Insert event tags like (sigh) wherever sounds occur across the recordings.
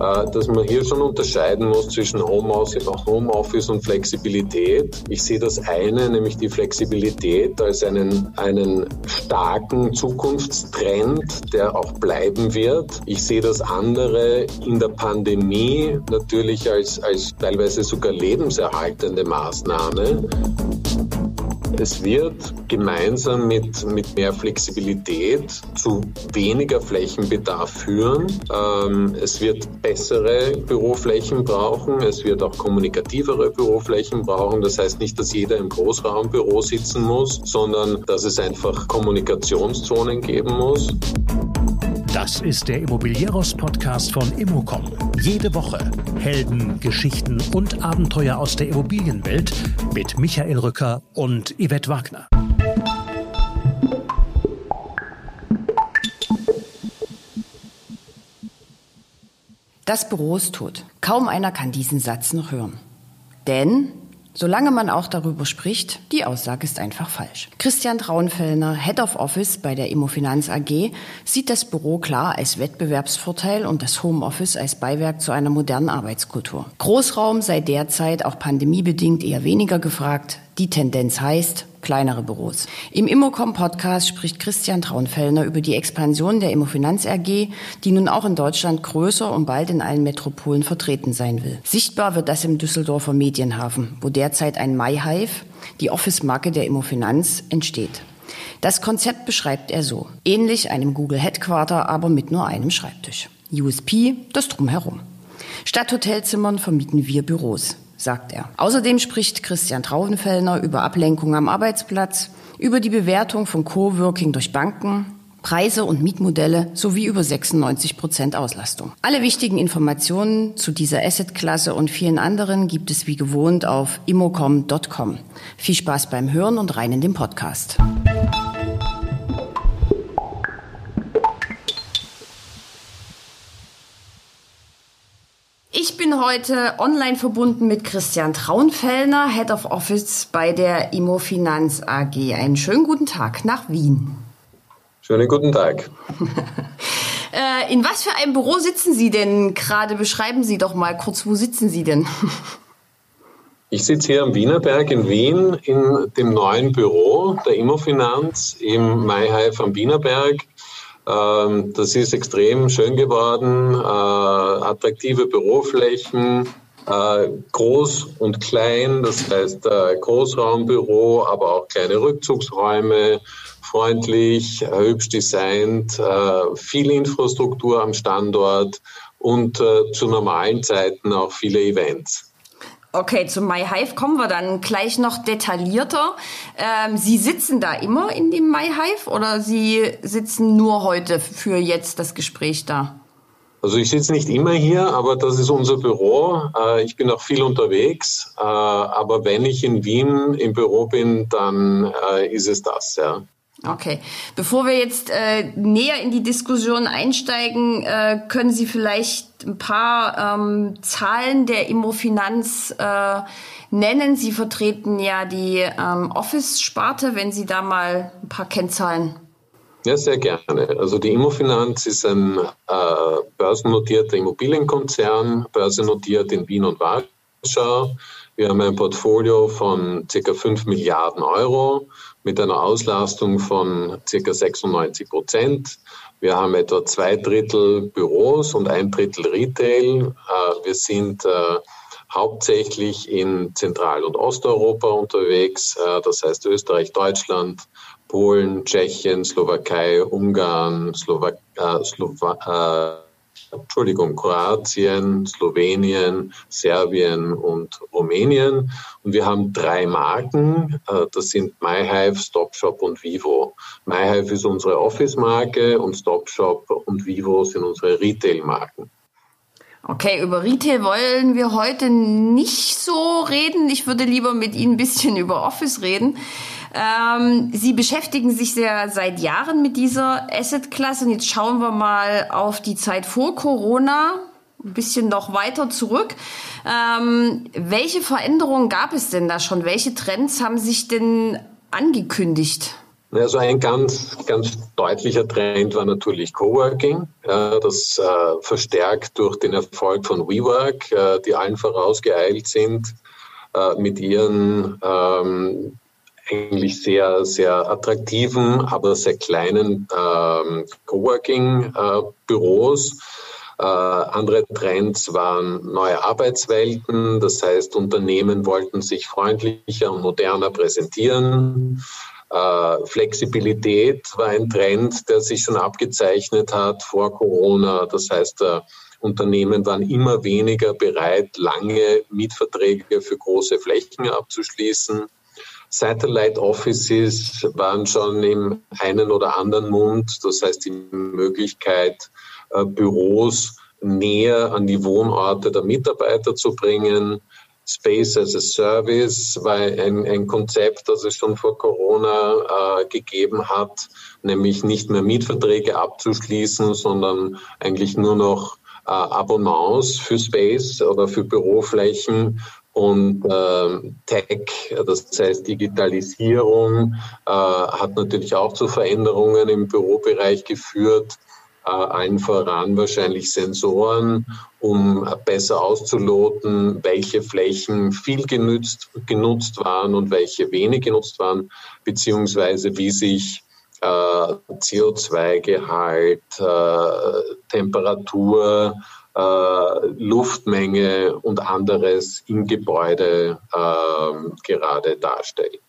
Äh, dass man hier schon unterscheiden muss zwischen Homeoffice und Flexibilität. Ich sehe das eine, nämlich die Flexibilität, als einen, einen starken Zukunftstrend, der auch bleiben wird. Ich sehe das andere in der Pandemie natürlich als, als teilweise sogar lebenserhaltende Maßnahme. Es wird gemeinsam mit, mit mehr Flexibilität zu weniger Flächenbedarf führen. Ähm, es wird bessere Büroflächen brauchen. Es wird auch kommunikativere Büroflächen brauchen. Das heißt nicht, dass jeder im Großraumbüro sitzen muss, sondern dass es einfach Kommunikationszonen geben muss. Das ist der Immobilieros-Podcast von Immocom. Jede Woche Helden, Geschichten und Abenteuer aus der Immobilienwelt mit Michael Rücker und Yvette Wagner. Das Büro ist tot. Kaum einer kann diesen Satz noch hören. Denn Solange man auch darüber spricht, die Aussage ist einfach falsch. Christian Traunfellner, Head of Office bei der Immofinanz AG, sieht das Büro klar als Wettbewerbsvorteil und das Homeoffice als Beiwerk zu einer modernen Arbeitskultur. Großraum sei derzeit auch pandemiebedingt eher weniger gefragt. Die Tendenz heißt, kleinere Büros. Im Immocom-Podcast spricht Christian Traunfellner über die Expansion der Immofinanz AG, die nun auch in Deutschland größer und bald in allen Metropolen vertreten sein will. Sichtbar wird das im Düsseldorfer Medienhafen, wo derzeit ein MyHive, die Office-Marke der Immofinanz, entsteht. Das Konzept beschreibt er so. Ähnlich einem Google Headquarter, aber mit nur einem Schreibtisch. USP, das Drumherum. Statt Hotelzimmern vermieten wir Büros sagt er. Außerdem spricht Christian Trauvenfellner über Ablenkung am Arbeitsplatz, über die Bewertung von Coworking durch Banken, Preise und Mietmodelle sowie über 96 Prozent Auslastung. Alle wichtigen Informationen zu dieser Assetklasse und vielen anderen gibt es wie gewohnt auf immocom.com. Viel Spaß beim Hören und rein in den Podcast. Ich bin heute online verbunden mit Christian Traunfellner, Head of Office bei der Immofinanz AG. Einen schönen guten Tag nach Wien. Schönen guten Tag. (laughs) Äh, in was für einem Büro sitzen Sie denn gerade? Beschreiben Sie doch mal kurz, wo sitzen Sie denn? Ich sitze hier am Wienerberg in Wien in dem neuen Büro der Immofinanz im Mayhive am Wienerberg. Ähm, das ist extrem schön geworden, äh, attraktive Büroflächen, äh, groß und klein, das heißt äh, Großraumbüro, aber auch kleine Rückzugsräume, freundlich, hübsch designt, viel Infrastruktur am Standort und zu normalen Zeiten auch viele Events. Okay, zum MyHive kommen wir dann gleich noch detaillierter. Ähm, Sie sitzen da immer in dem MyHive oder Sie sitzen nur heute für jetzt das Gespräch da? Also ich sitze nicht immer hier, aber das ist unser Büro. Äh, ich bin auch viel unterwegs, äh, aber wenn ich in Wien im Büro bin, dann äh, ist es das, ja. Okay. Bevor wir jetzt äh, näher in die Diskussion einsteigen, äh, können Sie vielleicht ein paar ähm, Zahlen der Immofinanz äh, nennen. Sie vertreten ja die ähm, Office-Sparte, wenn Sie da mal ein paar Kennzahlen. Ja, sehr gerne. Also die Immofinanz ist ein äh, börsennotierter Immobilienkonzern, börsennotiert in Wien und Warschau. Wir haben ein Portfolio von ca. 5 Milliarden Euro mit einer Auslastung von ca. 96 Prozent. Wir haben etwa zwei Drittel Büros und ein Drittel Retail. Äh, wir sind äh, hauptsächlich in Zentral- und Osteuropa unterwegs, äh, das heißt Österreich, Deutschland, Polen, Tschechien, Slowakei, Ungarn, Slowak Slowa Entschuldigung, Kroatien, Slowenien, Serbien und Rumänien. Und wir haben drei Marken. Äh, das sind MyHive, StopShop und Vivo. MyHive ist unsere Office-Marke und StopShop und Vivo sind unsere Retail-Marken. Okay, über Retail wollen wir heute nicht so reden. Ich würde lieber mit Ihnen ein bisschen über Office reden. Ähm, Sie beschäftigen sich sehr seit Jahren mit dieser Asset-Klasse. Und jetzt schauen wir mal auf die Zeit vor Corona, ein bisschen noch weiter zurück. Ähm, welche Veränderungen gab es denn da schon? Welche Trends haben sich denn angekündigt? Also ein ganz, ganz deutlicher Trend war natürlich Coworking, das äh, verstärkt durch den Erfolg von WeWork, äh, die allen vorausgeeilt sind äh, mit ihren ähm, eigentlich sehr, sehr attraktiven, aber sehr kleinen ähm, Coworking-Büros. Äh, andere Trends waren neue Arbeitswelten, das heißt, Unternehmen wollten sich freundlicher und moderner präsentieren. Äh, Flexibilität war ein Trend, der sich schon abgezeichnet hat vor Corona. Das heißt, äh, Unternehmen waren immer weniger bereit, lange Mietverträge für große Flächen abzuschließen. Satellite Offices waren schon im einen oder anderen Mund. Das heißt, die Möglichkeit, äh, Büros näher an die Wohnorte der Mitarbeiter zu bringen. Space as a Service war ein, ein Konzept, das es schon vor Corona äh, gegeben hat, nämlich nicht mehr Mietverträge abzuschließen, sondern eigentlich nur noch äh, Abonnements für Space oder für Büroflächen und äh, Tech, das heißt Digitalisierung, äh, hat natürlich auch zu Veränderungen im Bürobereich geführt äh, allen voran wahrscheinlich Sensoren, um besser auszuloten, welche Flächen viel genutzt, genutzt waren und welche wenig genutzt waren, beziehungsweise wie sich äh, CO2-Gehalt, äh, Temperatur, äh, Luftmenge und anderes im Gebäude äh, gerade darstellt.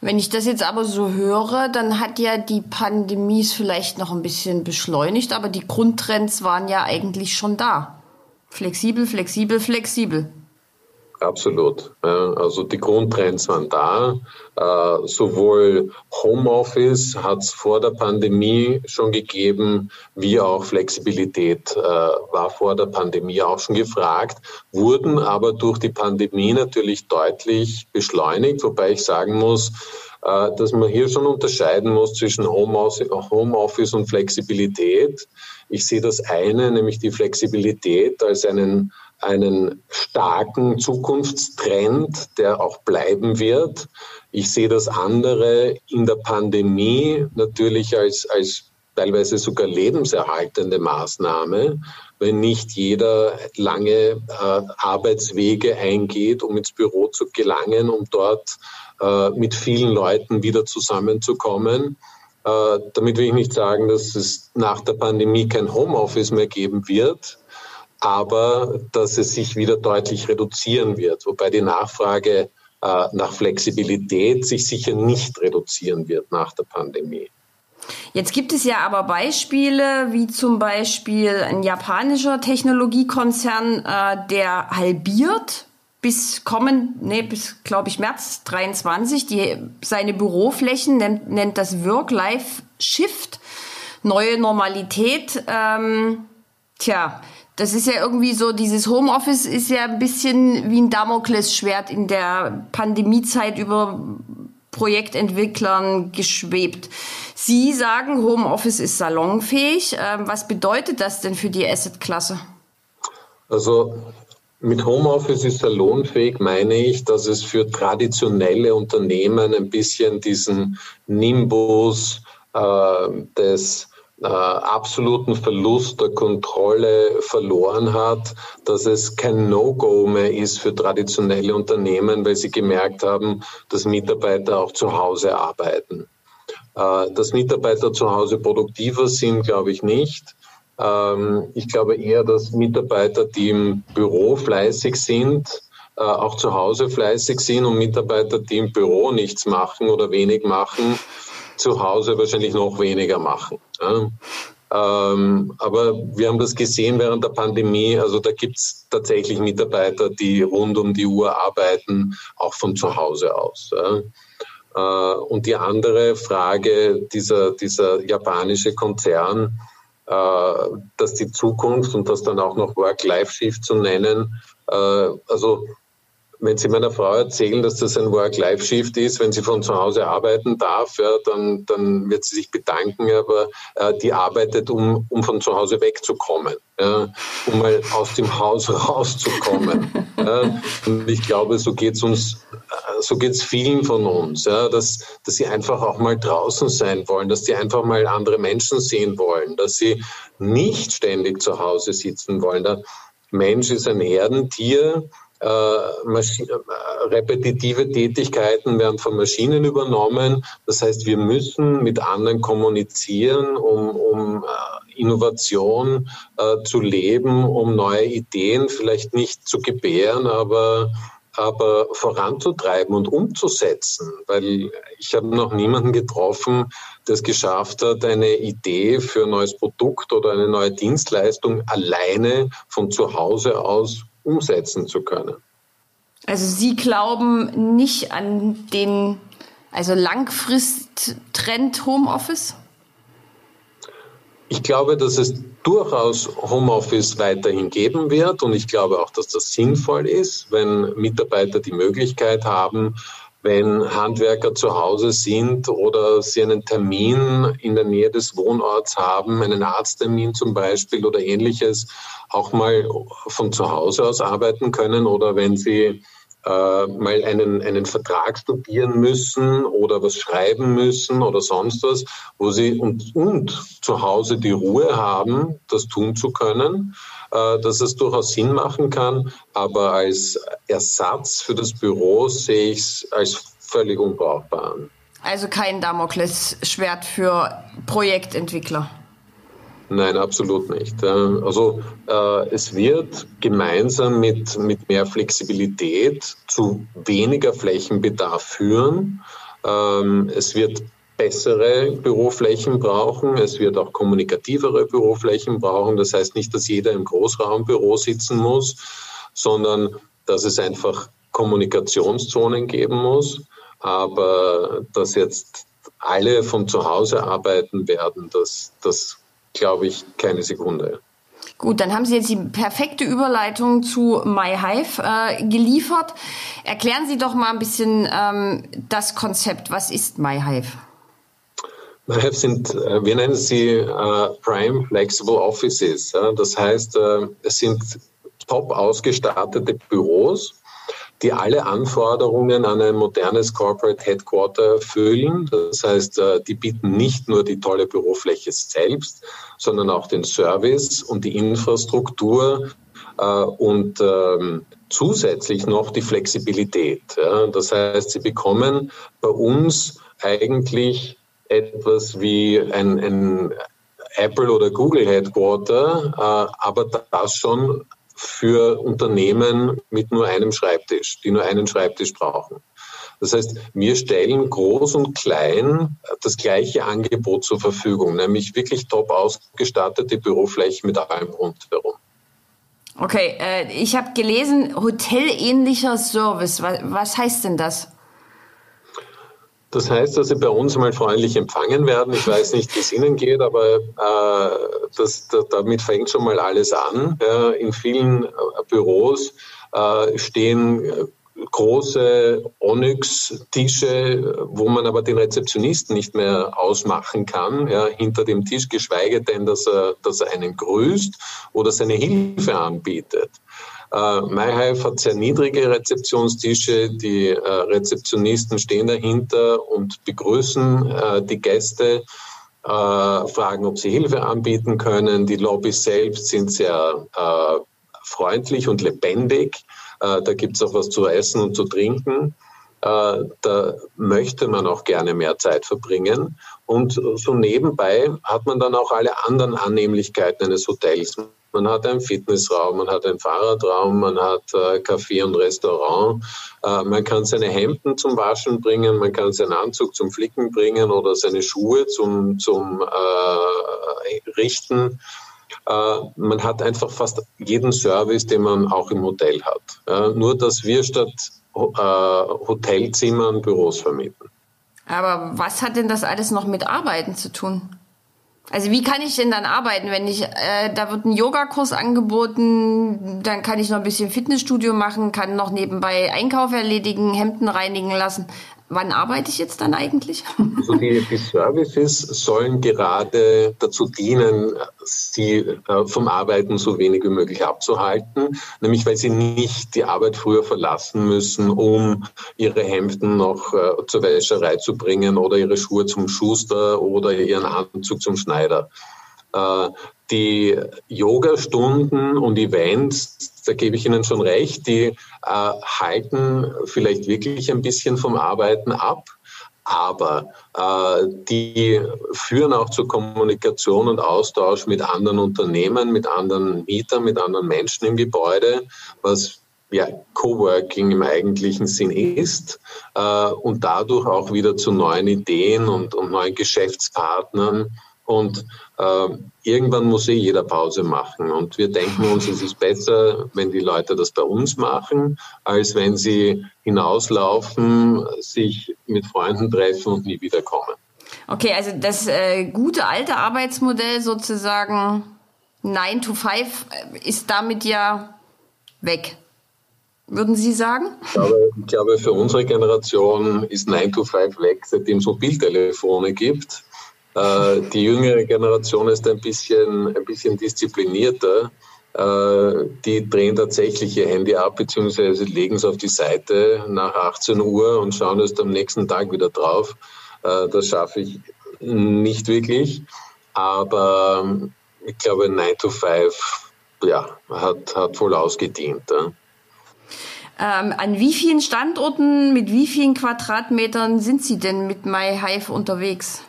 Wenn ich das jetzt aber so höre, dann hat ja die Pandemie es vielleicht noch ein bisschen beschleunigt, aber die Grundtrends waren ja eigentlich schon da. Flexibel, flexibel, flexibel. Absolut. also die Grundtrends waren da. Äh, sowohl Homeoffice hat es vor der Pandemie schon gegeben, wie auch Flexibilität äh, war vor der Pandemie auch schon gefragt, wurden aber durch die Pandemie natürlich deutlich beschleunigt, wobei ich sagen muss, äh, dass man hier schon unterscheiden muss zwischen Homeoffice und Flexibilität. Ich sehe das eine, nämlich die Flexibilität, als einen einen starken Zukunftstrend, der auch bleiben wird. Ich sehe das andere in der Pandemie natürlich als, als teilweise sogar lebenserhaltende Maßnahme, wenn nicht jeder lange äh, Arbeitswege eingeht, um ins Büro zu gelangen, um dort äh, mit vielen Leuten wieder zusammenzukommen. Äh, damit will ich nicht sagen, dass es nach der Pandemie kein Homeoffice mehr geben wird aber dass es sich wieder deutlich reduzieren wird, wobei die Nachfrage äh, nach Flexibilität sich sicher nicht reduzieren wird nach der Pandemie. Jetzt gibt es ja aber Beispiele, wie zum Beispiel ein japanischer Technologiekonzern, äh, der halbiert bis kommen, nee, bis glaube ich März 23, die seine Büroflächen nennt, nennt das Work-Life-Shift, neue Normalität. Ähm, tja, das ist ja irgendwie so, dieses Homeoffice ist ja ein bisschen wie ein Damoklesschwert in der Pandemiezeit über Projektentwicklern geschwebt. Sie sagen, Homeoffice ist salonfähig. Ähm, was bedeutet das denn für die Assetklasse? Also mit Homeoffice ist salonfähig, meine ich, dass es für traditionelle Unternehmen ein bisschen diesen Nimbus äh, des äh, absoluten Verlust der Kontrolle verloren hat, dass es kein No-Go mehr ist für traditionelle Unternehmen, weil sie gemerkt haben, dass Mitarbeiter auch zu Hause arbeiten. Äh, dass Mitarbeiter zu Hause produktiver sind, glaube ich nicht. Ähm, ich glaube eher, dass Mitarbeiter, die im Büro fleißig sind, äh, auch zu Hause fleißig sind und Mitarbeiter, die im Büro nichts machen oder wenig machen, zu Hause wahrscheinlich noch weniger machen. Ja. Ähm, aber wir haben das gesehen während der Pandemie. Also da gibt es tatsächlich Mitarbeiter, die rund um die Uhr arbeiten, auch von zu Hause aus. Ja. Äh, und die andere Frage, dieser, dieser japanische Konzern, äh, dass die Zukunft und das dann auch noch Work-Life-Shift zu nennen, äh, also wenn Sie meiner Frau erzählen, dass das ein Work-Life-Shift ist, wenn sie von zu Hause arbeiten darf, ja, dann, dann wird sie sich bedanken, aber äh, die arbeitet, um, um von zu Hause wegzukommen, ja, um mal aus dem Haus (laughs) rauszukommen. ja. Und ich glaube, so geht es uns so geht es vielen von uns, ja, dass, dass sie einfach auch mal draußen sein wollen, dass sie einfach mal andere Menschen sehen wollen, dass sie nicht ständig zu Hause sitzen wollen. Der Mensch ist ein Herdentier. Äh, äh, repetitive Tätigkeiten werden von Maschinen übernommen. Das heißt, wir müssen mit anderen kommunizieren, um, um äh, Innovation äh, zu leben, um neue Ideen vielleicht nicht zu gebären, aber aber voranzutreiben und umzusetzen, weil ich habe noch niemanden getroffen, der es geschafft hat, eine Idee für ein neues Produkt oder eine neue Dienstleistung alleine von zu Hause aus umsetzen zu können. Also Sie glauben nicht an den also Langfristtrend Homeoffice? Ich glaube, dass es durchaus Homeoffice weiterhin geben wird und ich glaube auch, dass das sinnvoll ist, wenn Mitarbeiter die Möglichkeit haben, wenn Handwerker zu Hause sind oder sie einen Termin in der Nähe des Wohnorts haben, einen Arzttermin zum Beispiel oder ähnliches, auch mal von zu Hause aus arbeiten können oder wenn sie äh, mal einen, einen Vertrag studieren müssen oder was schreiben müssen oder sonst was, wo sie und, und zu Hause die Ruhe haben, das tun zu können, dass es durchaus Sinn machen kann. Aber als Ersatz für das Büro sehe ich es als völlig unbrauchbar an. Also kein Damoklesschwert für Projektentwickler. Nein, absolut nicht. Also äh, es wird gemeinsam mit, mit mehr Flexibilität zu weniger Flächenbedarf führen. Ähm, es wird bessere Büroflächen brauchen. Es wird auch kommunikativere Büroflächen brauchen. Das heißt nicht, dass jeder im Großraumbüro sitzen muss, sondern dass es einfach Kommunikationszonen geben muss. Aber dass jetzt alle von zu Hause arbeiten werden, das, das glaube ich, keine Sekunde. Gut, dann haben Sie jetzt die perfekte Überleitung zu MyHive äh, geliefert. Erklären Sie doch mal ein bisschen ähm, das Konzept. Was ist MyHive? Sind, äh, wir nennen sie äh, Prime Flexible Offices. Das heißt, äh, es sind top ausgestattete Büros, die alle Anforderungen an ein modernes Corporate Headquarter erfüllen. Das heißt, die bieten nicht nur die tolle Bürofläche selbst, sondern auch den Service und die Infrastruktur und ähm, zusätzlich noch die Flexibilität. Das heißt, sie bekommen bei uns eigentlich etwas wie ein, ein Apple oder Google Headquarter, äh, aber das schon für Unternehmen mit nur einem Schreibtisch, die nur einen Schreibtisch brauchen. Das heißt, wir stellen groß und klein das gleiche Angebot zur Verfügung, nämlich wirklich top ausgestattete Büroflächen mit allem rundherum. Okay, äh, ich habe gelesen, hotelähnlicher Service. Was, was heißt denn das? Das heißt, dass Sie bei uns mal freundlich empfangen werden. Ich weiß nicht, wie es Ihnen geht, aber äh, das, da, damit fängt schon mal alles an. Ja, in vielen äh, Büros äh, stehen äh, große Onyx-Tische, wo man aber den Rezeptionisten nicht mehr ausmachen kann, ja, hinter dem Tisch, geschweige denn, dass er, dass er einen grüßt oder seine Hilfe anbietet. Äh, MyHive hat sehr niedrige Rezeptionstische. Die äh, Rezeptionisten stehen dahinter und begrüßen äh, die Gäste, äh, fragen, ob sie Hilfe anbieten können. Die Lobbys selbst sind sehr äh, freundlich und lebendig. Äh, da gibt es auch was zu essen und zu trinken. Da möchte man auch gerne mehr Zeit verbringen. Und so nebenbei hat man dann auch alle anderen Annehmlichkeiten eines Hotels. Man hat einen Fitnessraum, man hat einen Fahrradraum, man hat äh, und Restaurant. Äh, man kann seine Hemden zum Waschen bringen, man kann seinen Anzug zum Flicken bringen oder seine Schuhe zum, zum äh, Richten. Äh, man hat einfach fast jeden Service, den man auch im Hotel hat. Nur, dass wir statt äh, Hotelzimmern Büros vermieten. Aber was hat denn das alles noch mit Arbeiten zu tun? Also wie kann ich denn dann arbeiten, wenn ich, äh, da wird ein Yogakurs angeboten, dann kann ich noch ein bisschen Fitnessstudio machen, kann noch nebenbei Einkauf erledigen, Hemden reinigen lassen. Wann arbeite ich jetzt dann eigentlich? Also die, die Services sollen gerade dazu dienen, sie äh, vom Arbeiten so wenig wie möglich abzuhalten, nämlich weil sie nicht die Arbeit früher verlassen müssen, um ihre Hemden noch äh, zur Wäscherei zu bringen oder ihre Schuhe zum Schuster oder ihren Anzug zum Schneider. Äh, die Yoga-Stunden und Events, da gebe ich Ihnen schon recht, die äh, halten vielleicht wirklich ein bisschen vom Arbeiten ab, aber äh, die führen auch zur Kommunikation und Austausch mit anderen Unternehmen, mit anderen Mietern, mit anderen Menschen im Gebäude, was ja, Coworking im eigentlichen Sinn ist äh, und dadurch auch wieder zu neuen Ideen und, und neuen Geschäftspartnern und äh, irgendwann muss eh jeder Pause machen. Und wir denken uns, es ist besser, wenn die Leute das bei uns machen, als wenn sie hinauslaufen, sich mit Freunden treffen und nie wiederkommen. Okay, also das äh, gute alte Arbeitsmodell sozusagen 9 to 5 äh, ist damit ja weg. Würden Sie sagen? Ich glaube, ich glaube, für unsere Generation ist 9 to 5 weg, seitdem es Mobiltelefone gibt. Äh, die jüngere Generation ist ein bisschen, ein bisschen disziplinierter. Äh, die drehen tatsächlich ihr Handy ab, beziehungsweise legen es auf die Seite nach 18 Uhr und schauen erst am nächsten Tag wieder drauf. Äh, das schaffe ich nicht wirklich. Aber ich glaube, 9 to 5 ja, hat, hat voll ausgedient. Ähm, an wie vielen Standorten, mit wie vielen Quadratmetern sind Sie denn mit MyHive unterwegs?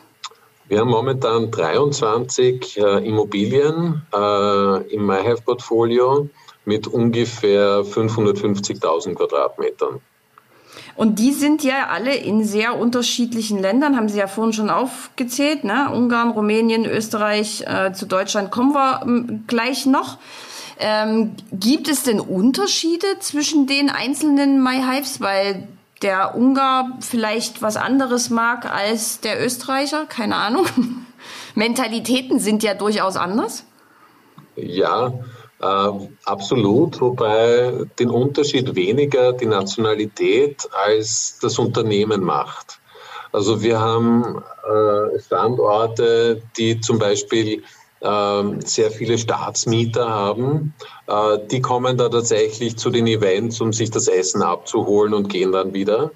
Wir haben momentan 23 äh, Immobilien äh, im MyHive-Portfolio mit ungefähr 550.000 Quadratmetern. Und die sind ja alle in sehr unterschiedlichen Ländern, haben Sie ja vorhin schon aufgezählt, ne? Ungarn, Rumänien, Österreich, äh, zu Deutschland kommen wir ähm, gleich noch. Ähm, gibt es denn Unterschiede zwischen den einzelnen MyHives? Weil der Ungar vielleicht was anderes mag als der Österreicher, keine Ahnung. (laughs) Mentalitäten sind ja durchaus anders. Ja, äh, absolut, wobei den Unterschied weniger die Nationalität als das Unternehmen macht. Also wir haben äh, Standorte, die zum Beispiel sehr viele Staatsmieter haben. Äh, die kommen da tatsächlich zu den Events, um sich das Essen abzuholen und gehen dann wieder.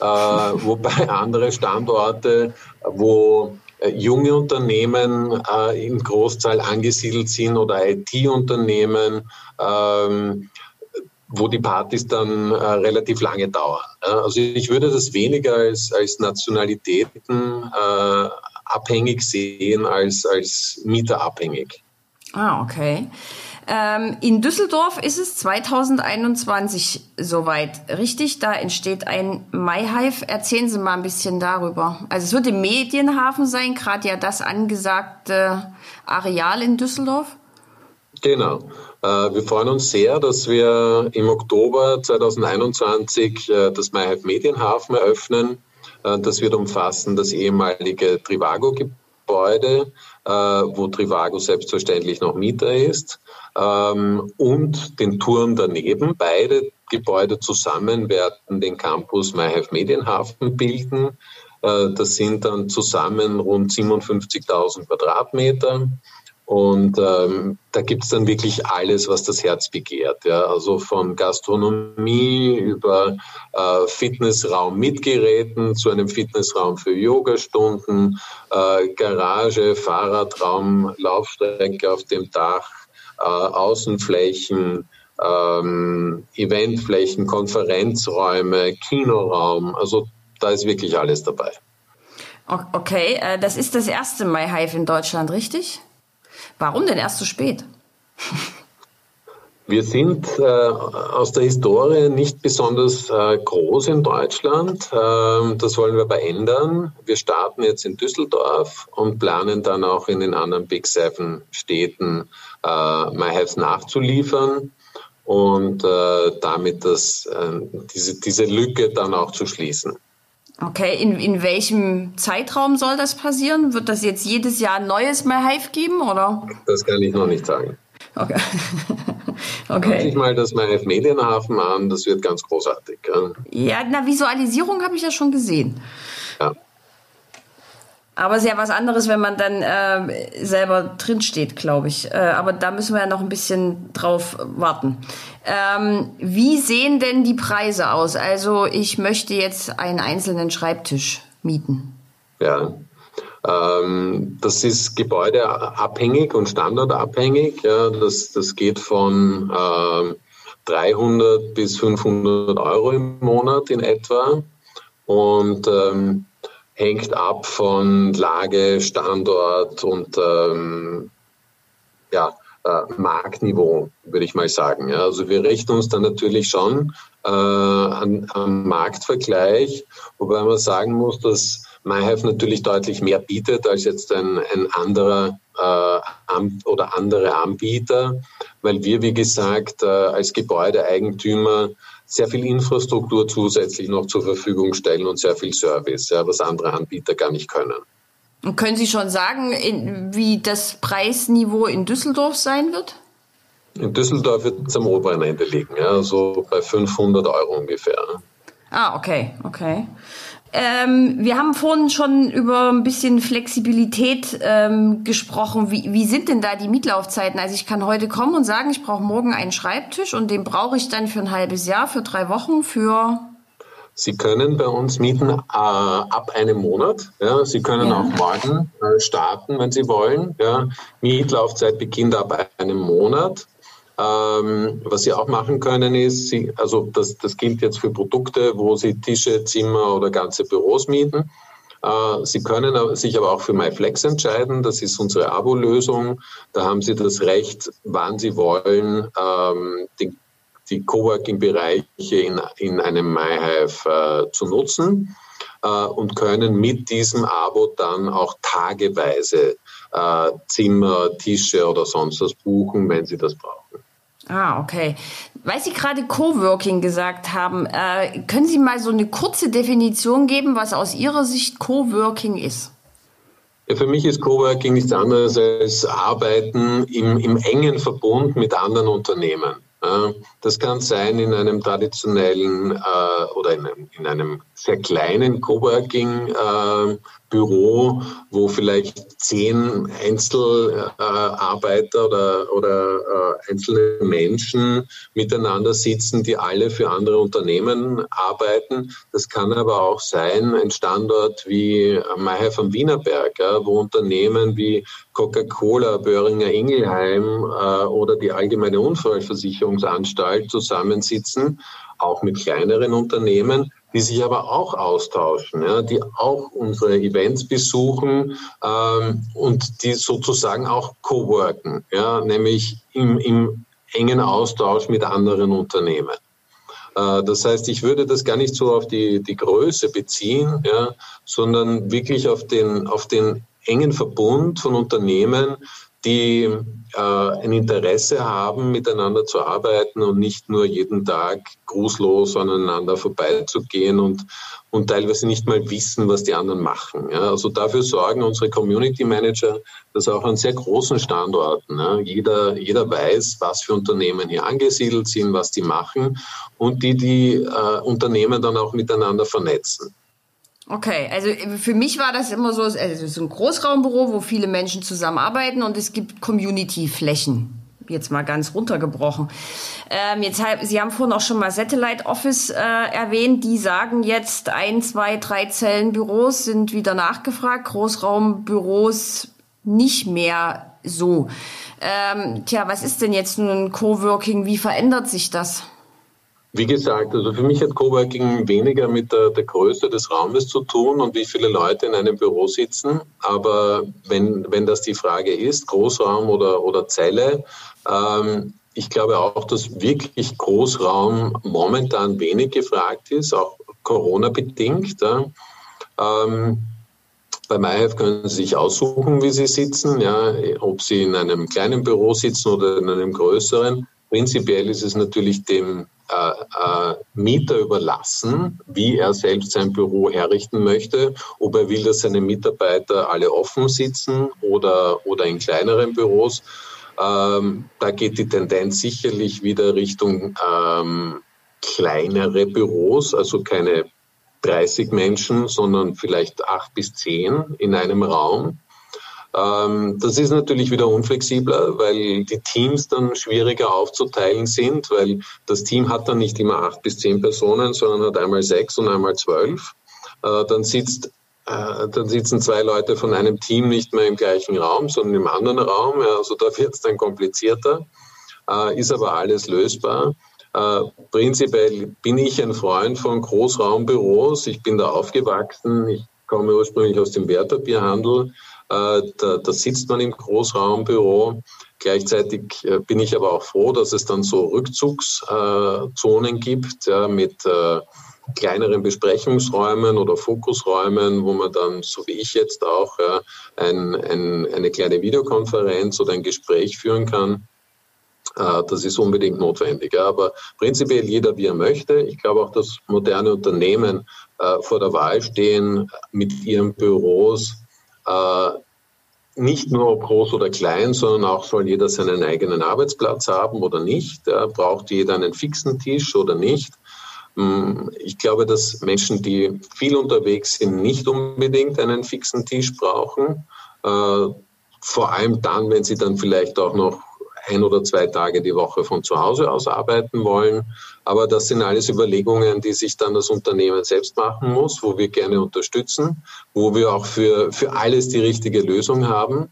Äh, (laughs) wobei andere Standorte, wo äh, junge Unternehmen in Großzahl angesiedelt sind oder IT-Unternehmen, ähm, wo die Partys dann relativ lange dauern. Also ich würde das weniger als, als Nationalitäten abhängig sehen als, als mieterabhängig. Ah, okay. Ähm, in Düsseldorf ist es 2021 soweit, richtig? Da entsteht ein MyHive. Erzählen Sie mal ein bisschen darüber. Also es wird im Medienhafen sein, gerade ja das angesagte Areal in Düsseldorf. Genau. Äh, wir freuen uns sehr, dass wir im Oktober 2021 äh, das MyHive Medienhafen eröffnen. Äh, das wird umfassen das ehemalige Trivago-Gebäude, äh, wo Trivago selbstverständlich noch Mieter ist, ähm, und den Turm daneben. Beide Gebäude zusammen werden den Campus MyHive Medienhafen bilden. Äh, das sind dann zusammen rund 57.000 Quadratmeter. Und ähm, da gibt's dann wirklich alles, was das Herz begehrt. Ja? Also von Gastronomie über äh, Fitnessraum mit Geräten zu einem Fitnessraum für Yogastunden, äh, Garage, Fahrradraum, Laufstrecke auf dem Dach, äh, Außenflächen, ähm, Eventflächen, Konferenzräume, Kinoraum. Also da ist wirklich alles dabei. Okay, äh, das ist das erste MyHive in Deutschland, richtig? Warum denn erst so spät? (laughs) Wir sind äh, aus der Historie nicht besonders äh, groß in Deutschland. Ähm, das wollen wir aber ändern. Wir starten jetzt in Düsseldorf und planen dann auch in den anderen Big Seven Städten äh, MyHives nachzuliefern und äh, damit das, äh, diese, diese Lücke dann auch zu schließen. Okay, in, in welchem Zeitraum soll das passieren? Wird das jetzt jedes Jahr ein neues MyHive geben, oder? Das kann ich noch nicht sagen. Okay. (laughs) Okay. Sich mal das MyF Medienhafen an, das wird ganz großartig. Ja, ja na, Visualisierung habe ich ja schon gesehen. Aber es ist ja was anderes, wenn man dann äh, selber drinsteht, glaube ich. Äh, aber da müssen wir ja noch ein bisschen drauf warten. Ähm, wie sehen denn die Preise aus? Also ich möchte jetzt einen einzelnen Schreibtisch mieten. Ja, ähm, das ist gebäudeabhängig und standardabhängig. Ja, das, das geht von äh, 300 bis 500 Euro im Monat in etwa. Und ähm, hängt ab von Lage, Standort und ähm, ja, äh, Marktniveau, würde ich mal sagen. Ja, also wir richten uns dann natürlich schon äh, an, am Marktvergleich, wobei man sagen muss, dass MyHive natürlich deutlich mehr bietet als jetzt ein, ein anderer äh, oder andere Anbieter, weil wir, wie gesagt, äh, als Gebäudeeigentümer sehr viel Infrastruktur zusätzlich noch zur Verfügung stellen und sehr viel Service, ja, was andere Anbieter gar nicht können. Und können Sie schon sagen, in, wie das Preisniveau in Düsseldorf sein wird? In Düsseldorf wird es am oberen Ende liegen, ja, also bei 500 Euro ungefähr. Ah, okay, okay. Ähm, wir haben vorhin schon über ein bisschen Flexibilität ähm, gesprochen. Wie, wie sind denn da die Mietlaufzeiten? Also ich kann heute kommen und sagen, ich brauche morgen einen Schreibtisch und den brauche ich dann für ein halbes Jahr, für drei Wochen, für Sie können bei uns mieten äh, ab einem Monat. Ja. Sie können ja. auch morgen äh, starten, wenn Sie wollen. Ja. Mietlaufzeit beginnt ab einem Monat. Ähm, was Sie auch machen können, ist, Sie, also das, das gilt jetzt für Produkte, wo Sie Tische, Zimmer oder ganze Büros mieten. Äh, Sie können sich aber auch für MyFlex entscheiden. Das ist unsere Abo-Lösung. Da haben Sie das Recht, wann Sie wollen, ähm, die, die Coworking-Bereiche in, in einem MyHive äh, zu nutzen und können mit diesem Abo dann auch tageweise äh, Zimmer, Tische oder sonst was buchen, wenn Sie das brauchen. Ah, okay. Weil Sie gerade Coworking gesagt haben, äh, können Sie mal so eine kurze Definition geben, was aus Ihrer Sicht Coworking ist? Ja, für mich ist Coworking nichts anderes als Arbeiten im, im engen Verbund mit anderen Unternehmen. Das kann sein in einem traditionellen äh, oder in einem, in einem, sehr kleinen Coworking-Büro, äh, wo vielleicht zehn Einzelarbeiter oder, oder äh, einzelne Menschen miteinander sitzen, die alle für andere Unternehmen arbeiten. Das kann aber auch sein ein Standort wie Meier vom Wienerberg, ja, wo Unternehmen wie Coca-Cola, Böhringer Ingelheim äh, oder die Allgemeine Unfallversicherungsanstalt zusammensitzen, auch mit kleineren Unternehmen, die sich aber auch austauschen, ja, die auch unsere Events besuchen ähm, und die sozusagen auch co-worken, ja, nämlich im, im engen Austausch mit anderen Unternehmen. Äh, das heißt, ich würde das gar nicht so auf die, die Größe beziehen, ja, sondern wirklich auf den, auf den engen Verbund von Unternehmen, die äh, ein Interesse haben, miteinander zu arbeiten und nicht nur jeden Tag grußlos aneinander vorbeizugehen und, und teilweise nicht mal wissen, was die anderen machen. Ja. Also dafür sorgen unsere Community Manager, dass auch an sehr großen Standorten ja, jeder, jeder weiß, was für Unternehmen hier angesiedelt sind, was die machen und die die äh, Unternehmen dann auch miteinander vernetzen. Okay, also äh, für mich war das immer so, also es ist ein Großraumbüro, wo viele Menschen zusammenarbeiten und es gibt Community-Flächen. Jetzt mal ganz runtergebrochen. Ähm, jetzt, Sie haben vorhin auch schon mal Satellite Office äh, erwähnt. Die sagen jetzt, ein, zwei, drei Zellenbüros sind wieder nachgefragt, Großraumbüros nicht mehr so. Ähm, tja, was ist denn jetzt nun Coworking? Wie verändert sich das? Wie gesagt, also für mich hat Coworking weniger mit der, der, Größe des Raumes zu tun und wie viele Leute in einem Büro sitzen. Aber wenn, wenn das die Frage ist, Großraum oder, oder Zelle, ähm, ich glaube auch, dass wirklich Großraum momentan wenig gefragt ist, auch Corona-bedingt. Ja. Ähm, bei MyHealth können Sie sich aussuchen, wie Sie sitzen, ja, ob Sie in einem kleinen Büro sitzen oder in einem größeren. Prinzipiell ist es natürlich dem äh, äh, Mieter überlassen, wie er selbst sein Büro herrichten möchte, ob er will, dass seine Mitarbeiter alle offen sitzen oder, oder in kleineren Büros. Ähm, da geht die Tendenz sicherlich wieder Richtung ähm, kleinere Büros, also keine 30 Menschen, sondern vielleicht acht bis zehn in einem Raum. Ähm, das ist natürlich wieder unflexibler, weil die Teams dann schwieriger aufzuteilen sind, weil das Team hat dann nicht immer acht bis zehn Personen, sondern hat einmal sechs und einmal zwölf. Äh, dann sitzt äh, dann sitzen zwei Leute von einem Team nicht mehr im gleichen Raum, sondern im anderen Raum. also da (laughs) wird es dann komplizierter, äh, ist aber alles lösbar. prinzipiell bin ich ein Freund von Großraumbüros. Ich bin da aufgewachsen. Ich komme ursprünglich aus dem Wertpapierhandel. Äh, da, da sitzt man im Großraumbüro. Gleichzeitig äh, bin ich aber auch froh, dass es dann so Rückzugszonen gibt ja, mit äh, kleineren Besprechungsräumen oder Fokusräumen, wo man dann, so wie ich jetzt auch, ein, ein, eine kleine Videokonferenz oder ein Gespräch führen kann. Das ist unbedingt notwendig. Aber prinzipiell jeder, wie er möchte. Ich glaube auch, dass moderne Unternehmen vor der Wahl stehen, mit ihren Büros äh, nicht nur groß oder klein, sondern auch soll jeder seinen eigenen Arbeitsplatz haben oder nicht. Braucht jeder einen fixen Tisch oder nicht. Hm, ich glaube, dass Menschen, die viel unterwegs sind, nicht unbedingt einen fixen Tisch brauchen. Äh, vor allem dann, wenn sie dann vielleicht auch noch ein oder zwei Tage die Woche von zu Hause aus arbeiten wollen. Aber das sind alles Überlegungen, die sich dann das Unternehmen selbst machen muss, wo wir gerne unterstützen, wo wir auch für, für alles die richtige Lösung haben.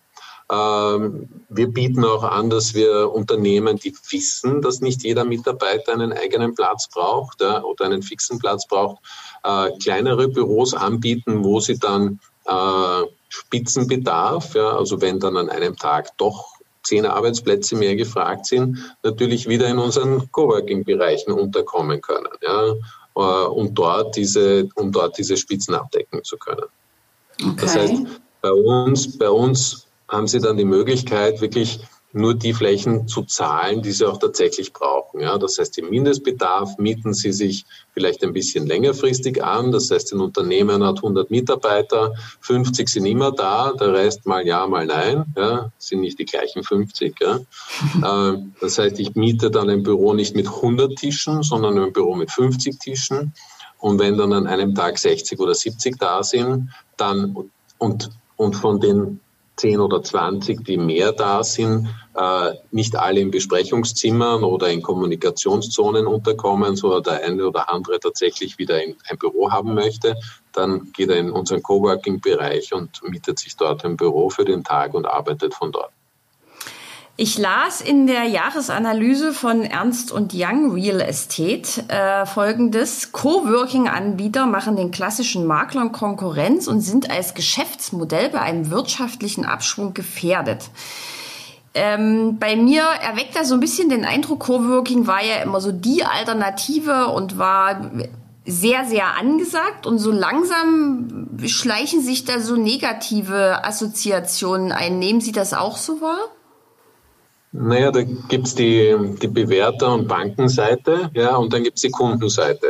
Ähm, wir bieten auch an, dass wir Unternehmen, die wissen, dass nicht jeder Mitarbeiter einen eigenen Platz braucht oder einen fixen Platz braucht, äh, kleinere Büros anbieten, wo sie dann äh, Spitzenbedarf, also wenn dann an einem Tag doch zehn Arbeitsplätze mehr gefragt sind, natürlich wieder in unseren Coworking-Bereichen unterkommen können. Ja, äh, um dort diese, um dort diese Spitzen abdecken zu können. Okay. Das heißt, bei uns, bei uns haben Sie dann die Möglichkeit, wirklich nur die Flächen zu zahlen, die sie auch tatsächlich brauchen. Ja, das heißt, im Mindestbedarf mieten sie sich vielleicht ein bisschen längerfristig an. Das heißt, ein Unternehmen hat 100 Mitarbeiter, 50 sind immer da, der Rest mal ja, mal nein. Ja, sind nicht die gleichen 50. Ja. (laughs) Ähm, das heißt, ich miete dann ein Büro nicht mit 100 Tischen, sondern ein Büro mit 50 Tischen. Und wenn dann an einem Tag 60 oder 70 da sind, dann und, und von den 10 oder 20, die mehr da sind, äh, nicht alle in Besprechungszimmern oder in Kommunikationszonen unterkommen, sondern der eine oder andere tatsächlich wieder ein, ein Büro haben möchte, dann geht er in unseren Coworking-Bereich und mietet sich dort ein Büro für den Tag und arbeitet von dort. Ich las in der Jahresanalyse von Ernst und Young Real Estate äh, folgendes. Coworking-Anbieter machen den klassischen Maklern Konkurrenz und sind als Geschäftsmodell bei einem wirtschaftlichen Abschwung gefährdet. Ähm, bei mir erweckt das so ein bisschen den Eindruck, Coworking war ja immer so die Alternative und war sehr, sehr angesagt und so langsam schleichen sich da so negative Assoziationen ein. Nehmen Sie das auch so wahr? Naja, da gibt's die, die Bewerter- und Bankenseite, ja, und dann gibt's die Kundenseite.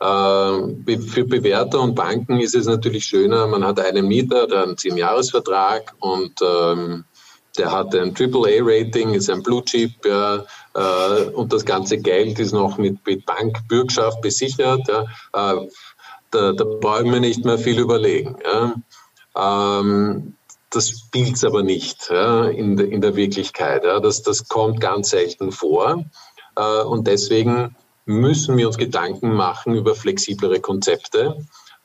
Äh, für Bewerter und Banken ist es natürlich schöner, man hat einen Mieter, der hat einen 10-Jahres-Vertrag und ähm, der hat ein AAA-Rating, ist ein Blue Chip, ja, äh, und das ganze Geld ist noch mit, mit Bankbürgschaft besichert. Ja. Äh, da, da brauchen wir nicht mehr viel überlegen. Ja. Ähm, das spielt es aber nicht ja, in, in der Wirklichkeit. Ja. Das, das kommt ganz selten vor. Äh, und deswegen müssen wir uns Gedanken machen über flexiblere Konzepte.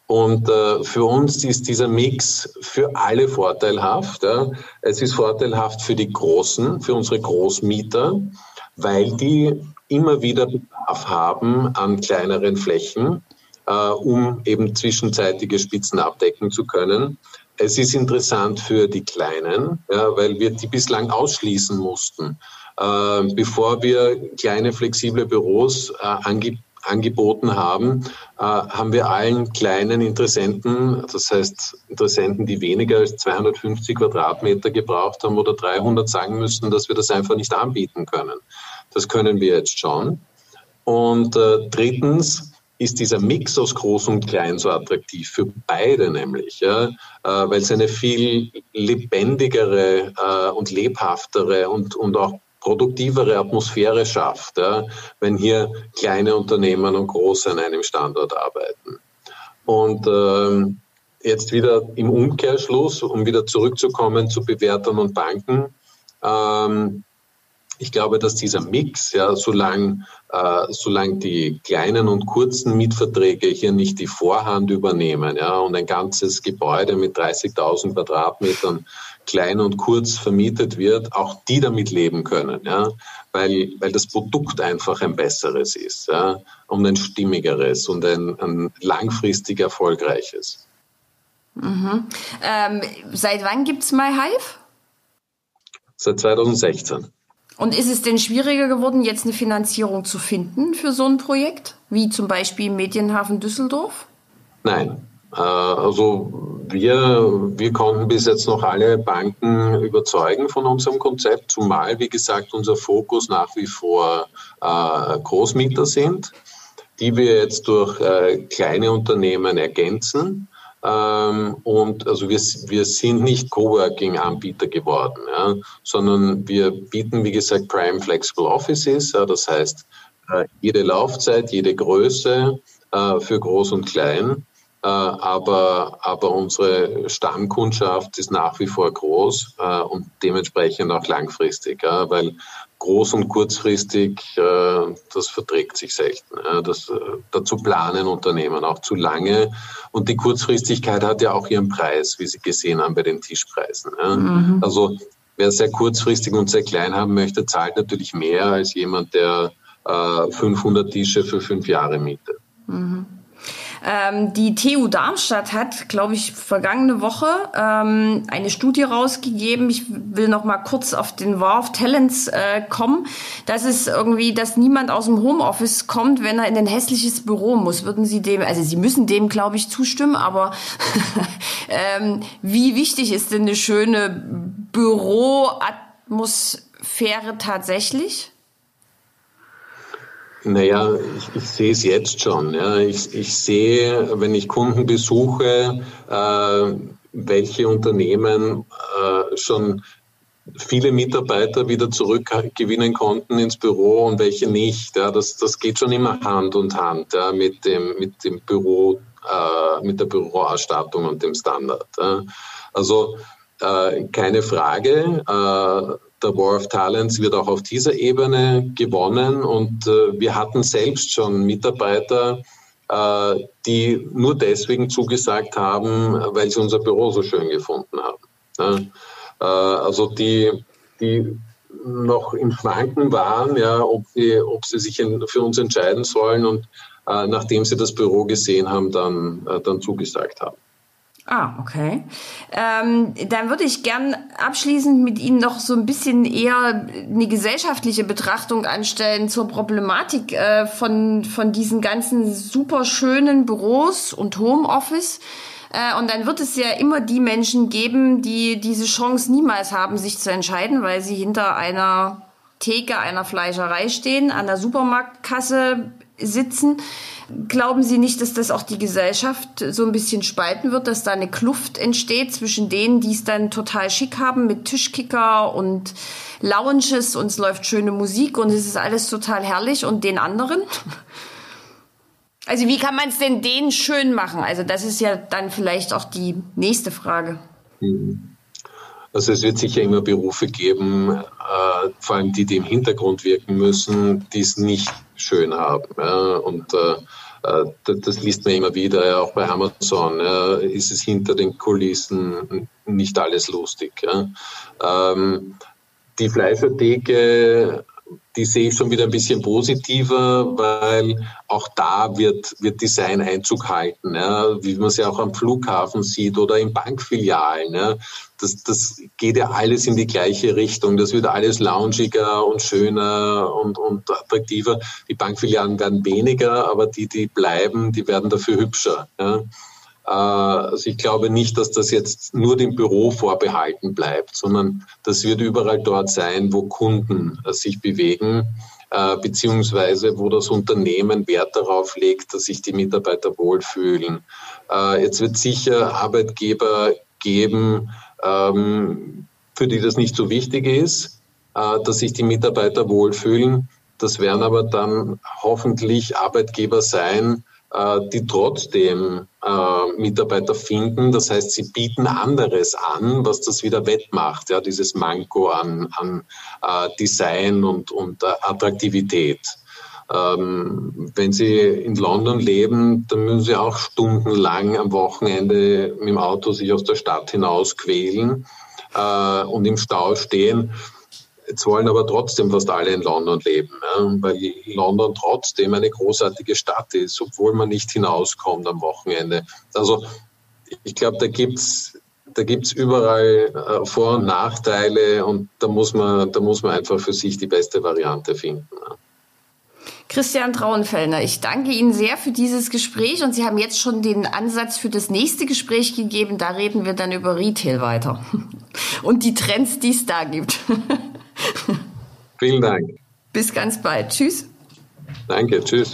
Und äh, für uns ist dieser Mix für alle vorteilhaft. Ja. Es ist vorteilhaft für die Großen, für unsere Großmieter, weil die immer wieder Bedarf haben an kleineren Flächen, äh, um eben zwischenzeitige Spitzen abdecken zu können. Es ist interessant für die Kleinen, ja, weil wir die bislang ausschließen mussten. Äh, bevor wir kleine flexible Büros äh, ange angeboten haben, äh, haben wir allen kleinen Interessenten, das heißt Interessenten, die weniger als 250 Quadratmeter gebraucht haben oder 300, sagen müssen, dass wir das einfach nicht anbieten können. Das können wir jetzt schon. Und äh, drittens, ist dieser Mix aus Groß und Klein so attraktiv für beide nämlich, ja, äh, weil es eine viel lebendigere äh, und lebhaftere und, und auch produktivere Atmosphäre schafft, ja, wenn hier kleine Unternehmen und große an einem Standort arbeiten. Und ähm, jetzt wieder im Umkehrschluss, um wieder zurückzukommen zu Bewertern und Banken, ähm, ich glaube, dass dieser Mix, ja, solange, äh, solange die kleinen und kurzen Mietverträge hier nicht die Vorhand übernehmen, ja, und ein ganzes Gebäude mit 30.000 Quadratmetern klein und kurz vermietet wird, auch die damit leben können, ja, weil, weil das Produkt einfach ein besseres ist, ja, und ein stimmigeres und ein, ein langfristig erfolgreiches. Mhm. Ähm, seit wann gibt es MyHive? Seit 2016. Und ist es denn schwieriger geworden, jetzt eine Finanzierung zu finden für so ein Projekt, wie zum Beispiel Medienhafen Düsseldorf? Nein. Äh, also wir, wir konnten bis jetzt noch alle Banken überzeugen von unserem Konzept, zumal, wie gesagt, unser Fokus nach wie vor äh, Großmieter sind, die wir jetzt durch äh, kleine Unternehmen ergänzen ähm, und also wir, wir sind nicht Coworking-Anbieter geworden, ja, sondern wir bieten, wie gesagt, Prime Flexible Offices. Ja, das heißt, äh, jede Laufzeit, jede Größe äh, für Groß und Klein. Äh, aber, aber unsere Stammkundschaft ist nach wie vor groß äh, und dementsprechend auch langfristig, ja, weil groß und kurzfristig, äh, das verträgt sich selten. Das, äh, dazu planen Unternehmen auch zu lange. Und die Kurzfristigkeit hat ja auch ihren Preis, wie Sie gesehen haben bei den Tischpreisen. Mhm. Also wer sehr kurzfristig und sehr klein haben möchte, zahlt natürlich mehr als jemand, der 500 äh, Tische für fünf Jahre mietet. Mhm. Ähm, die TU Darmstadt hat, glaube ich, vergangene Woche ähm, eine Studie rausgegeben. Ich will noch mal kurz auf den War of Talents äh, kommen. Das ist irgendwie, dass niemand aus dem Homeoffice kommt, wenn er in ein hässliches Büro muss. Würden Sie dem, also Sie müssen dem, glaube ich, zustimmen, aber (laughs) ähm, wie wichtig ist denn eine schöne Büroatmosphäre tatsächlich? Naja, ich, ich sehe es jetzt schon. Ja. Ich, ich sehe, wenn ich Kunden besuche, äh, welche Unternehmen äh, schon viele Mitarbeiter wieder zurückgewinnen konnten ins Büro und welche nicht. Ja, das, das geht schon immer Hand und Hand ja, mit, dem, mit dem Büro, äh, mit der Büroausstattung und dem Standard. Ja. Also äh, keine Frage. Der War of Talents wird auch auf dieser Ebene gewonnen und äh, wir hatten selbst schon Mitarbeiter, äh, die nur deswegen zugesagt haben, weil sie unser Büro so schön gefunden haben. Ja? Äh, also die, die noch im Schwanken waren, ja, ob, sie, ob sie sich für uns entscheiden sollen und äh, nachdem sie das Büro gesehen haben, dann, äh, dann zugesagt haben. Ah, okay. Ähm, dann würde ich gern abschließend mit Ihnen noch so ein bisschen eher eine gesellschaftliche Betrachtung anstellen zur Problematik äh, von, von diesen ganzen super schönen Büros und Homeoffice. Äh, und dann wird es ja immer die Menschen geben, die diese Chance niemals haben, sich zu entscheiden, weil sie hinter einer Theke einer Fleischerei stehen, an der Supermarktkasse sitzen. Glauben Sie nicht, dass das auch die Gesellschaft so ein bisschen spalten wird, dass da eine Kluft entsteht zwischen denen, die es dann total schick haben mit Tischkicker und Lounges und es läuft schöne Musik und es ist alles total herrlich und den anderen? Also wie kann man es denn denen schön machen? Also das ist ja dann vielleicht auch die nächste Frage. Mhm. Also es wird sicher immer Berufe geben, äh, vor allem die, die im Hintergrund wirken müssen, die es nicht schön haben. Ja? Und äh, das, das liest man immer wieder, auch bei Amazon ist es hinter den Kulissen nicht alles lustig. Ja? Ähm, die Fleischertheke die sehe ich schon wieder ein bisschen positiver, weil auch da wird, wird Design Einzug halten, wie man es ja auch am Flughafen sieht oder in Bankfilialen. Das, das geht ja alles in die gleiche Richtung. Das wird alles loungiger und schöner und, und attraktiver. Die Bankfilialen werden weniger, aber die, die bleiben, die werden dafür hübscher. Ja. Äh, also ich glaube nicht, dass das jetzt nur dem Büro vorbehalten bleibt, sondern das wird überall dort sein, wo Kunden äh, sich bewegen. äh, beziehungsweise wo das Unternehmen Wert darauf legt, dass sich die Mitarbeiter wohlfühlen. Jetzt wird sicher Arbeitgeber geben, ähm, für die das nicht so wichtig ist, äh, dass sich die Mitarbeiter wohlfühlen. Das werden aber dann hoffentlich Arbeitgeber sein, äh, die trotzdem äh, Mitarbeiter finden. Das heißt, sie bieten anderes an, was das wieder wettmacht, ja, dieses Manko an, an äh, Design und, und Attraktivität. Ähm, wenn Sie in London leben, dann müssen Sie auch stundenlang am Wochenende mit dem Auto sich aus der Stadt hinaus quälen äh, und im Stau stehen. Jetzt wollen aber trotzdem fast alle in London leben, ja, weil London trotzdem eine großartige Stadt ist, obwohl man nicht hinauskommt am Wochenende. Also ich glaube, da gibt's da gibt's überall äh, Vor- und Nachteile und da muss man, da muss man einfach für sich die beste Variante finden. Ja. Christian Traunfellner, ich danke Ihnen sehr für dieses Gespräch und Sie haben jetzt schon den Ansatz für das nächste Gespräch gegeben. Da reden wir dann über Retail weiter (laughs) und die Trends, die es da gibt. Vielen Dank. Bis ganz bald. Tschüss. Danke, tschüss.